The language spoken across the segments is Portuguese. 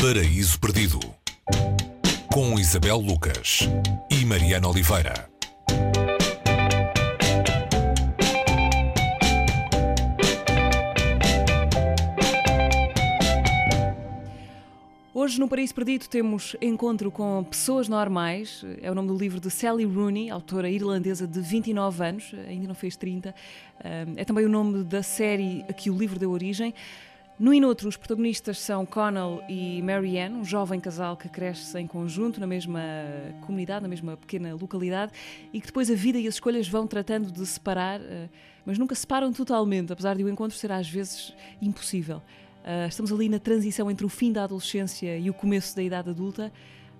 Paraíso Perdido com Isabel Lucas e Mariana Oliveira. Hoje no Paraíso Perdido temos encontro com pessoas normais. É o nome do livro de Sally Rooney, autora irlandesa de 29 anos, ainda não fez 30. É também o nome da série a que o livro deu origem. No Inutro, os protagonistas são Connell e Marianne, um jovem casal que cresce em conjunto na mesma comunidade, na mesma pequena localidade, e que depois a vida e as escolhas vão tratando de separar, eh, mas nunca separam totalmente, apesar de o encontro ser às vezes impossível. Eh, estamos ali na transição entre o fim da adolescência e o começo da idade adulta.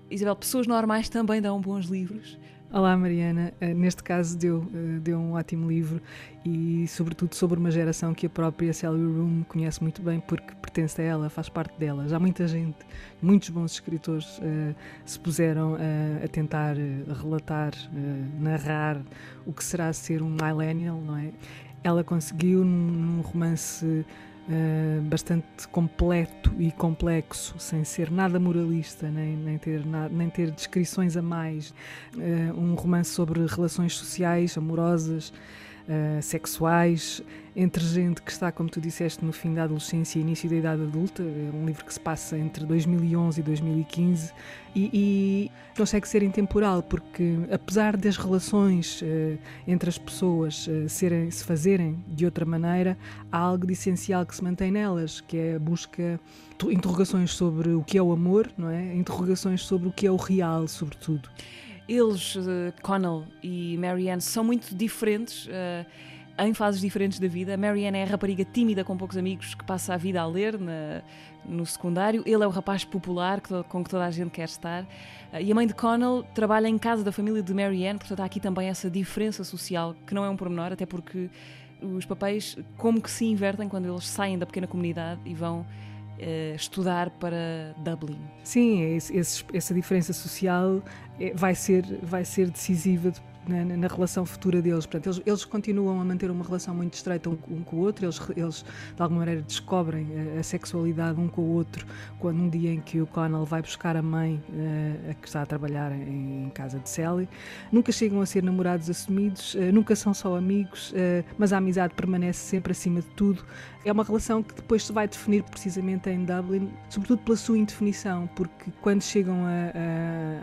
Isabel, pessoas normais também dão bons livros. Olá Mariana, uh, neste caso deu, uh, deu um ótimo livro e sobretudo sobre uma geração que a própria Sally Room conhece muito bem porque pertence a ela, faz parte dela. Já muita gente, muitos bons escritores uh, se puseram a tentar relatar, narrar o que será ser um millennial, não é? Ela conseguiu num romance Uh, bastante completo e complexo, sem ser nada moralista, nem, nem, ter, na, nem ter descrições a mais. Uh, um romance sobre relações sociais, amorosas, uh, sexuais, entre gente que está, como tu disseste, no fim da adolescência e início da idade adulta. É um livro que se passa entre 2011 e 2015 e, e consegue ser intemporal, porque apesar das relações uh, entre as pessoas uh, serem, se fazerem de outra maneira, há algo de essencial que se mantém nelas, que é a busca interrogações sobre o que é o amor, não é? Interrogações sobre o que é o real, sobretudo. Eles, uh, Connell e Marianne, são muito diferentes. Uh, em fases diferentes da vida. Marianne é a rapariga tímida com poucos amigos que passa a vida a ler na, no secundário. Ele é o rapaz popular que, com que toda a gente quer estar. Uh, e a mãe de Connell trabalha em casa da família de Marianne, portanto há aqui também essa diferença social que não é um pormenor, até porque os papéis como que se invertem quando eles saem da pequena comunidade e vão estudar para Dublin. Sim, é esse, essa diferença social é, vai ser, vai ser decisiva na, na, relação futura deles. Portanto, eles, eles, continuam a manter uma relação muito estreita um, um com o outro, eles, eles, de alguma maneira descobrem a, a, sexualidade um com o outro quando um dia em que o Connell vai buscar a mãe uh, a que está a trabalhar em, em, casa de Sally. Nunca chegam a ser namorados assumidos, uh, nunca são só amigos, uh, mas a amizade permanece sempre acima de tudo. É uma relação que depois se vai definir precisamente em Dublin, sobretudo pela sua indefinição, porque quando chegam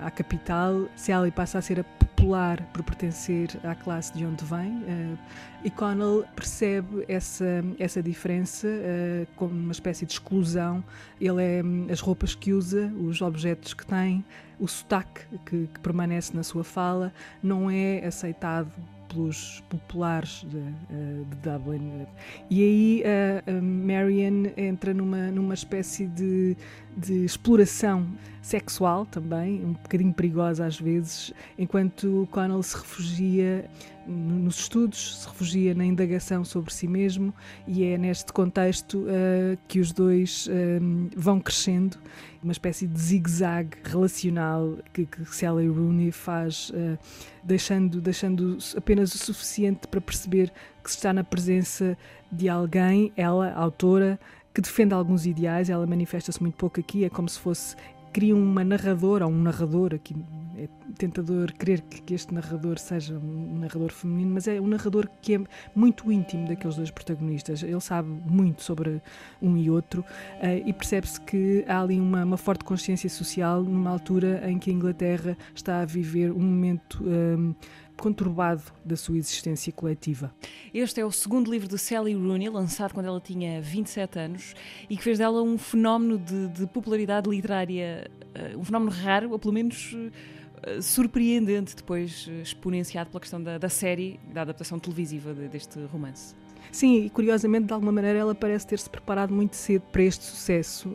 à capital, Sally passa a ser a popular por pertencer à classe de onde vem. Uh, e Connell percebe essa, essa diferença uh, como uma espécie de exclusão. Ele é as roupas que usa, os objetos que tem, o sotaque que, que permanece na sua fala, não é aceitado pelos populares de, uh, de Dublin. E aí a Marian entra numa, numa espécie de, de exploração sexual também, um bocadinho perigosa às vezes, enquanto Connell se refugia nos estudos, se refugia na indagação sobre si mesmo, e é neste contexto uh, que os dois uh, vão crescendo, uma espécie de zigue-zague relacional que, que Sally Rooney faz, uh, deixando, deixando apenas o suficiente para perceber que se está na presença de alguém, ela, autora, que defende alguns ideais, ela manifesta-se muito pouco aqui, é como se fosse cria uma narradora ou um narrador aqui é tentador crer que, este narrador seja um narrador feminino, mas é um narrador que é muito íntimo daqueles dois protagonistas. Ele sabe muito sobre um e outro uh, e percebe-se que há ali uma, uma, forte consciência social numa altura em que a Inglaterra está a viver um momento. Um, eh, conturbado da sua existência coletiva. Este é o segundo livro de Sally Rooney, lançado quando ela tinha 27 anos e que fez dela um fenómeno de, de popularidade literária, uh, um fenómeno raro, ou pelo menos uh, surpreendente, depois uh, exponenciado pela questão da, da, série, da adaptação televisiva de, deste romance. Sim, e curiosamente, de alguma maneira, ela parece ter-se preparado muito cedo para este sucesso.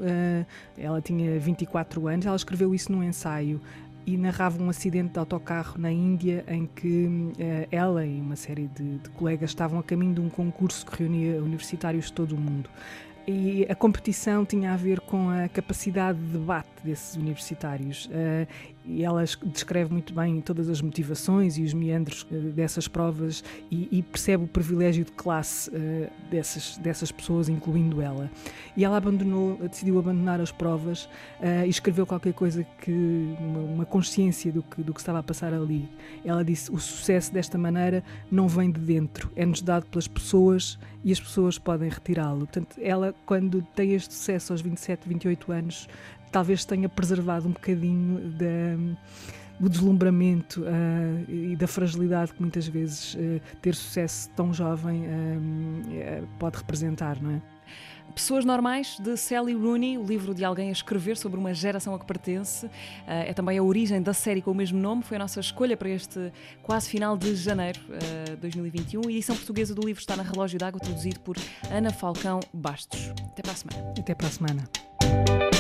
ela tinha 24 anos, ela escreveu isso num ensaio e narrava um acidente de autocarro na Índia em que uh, ela e uma série de, de, colegas estavam a caminho de um concurso que reunia universitários de todo o mundo. E a competição tinha a ver com a capacidade de debate desses universitários. Uh, e ela descreve muito bem todas as motivações e os meandros uh, dessas provas e, e, percebe o privilégio de classe uh, dessas, dessas pessoas, incluindo ela. E ela abandonou, decidiu abandonar as provas uh, e escreveu qualquer coisa que, uma, uma, consciência do que, do que estava a passar ali. Ela disse: o sucesso desta maneira não vem de dentro, é-nos dado pelas pessoas e as pessoas podem retirá-lo. Portanto, ela, quando tem este sucesso aos 27, 28 anos, talvez tenha preservado um bocadinho da do deslumbramento uh, e da fragilidade que muitas vezes uh, ter sucesso tão jovem uh, pode representar, não é? Pessoas Normais, de Sally Rooney, o livro de alguém a escrever sobre uma geração a que pertence. É também a origem da série com o mesmo nome. Foi a nossa escolha para este quase final de janeiro de 2021. A edição portuguesa do livro está na Relógio d'Água, traduzido por Ana Falcão Bastos. Até para a semana. Até para a semana.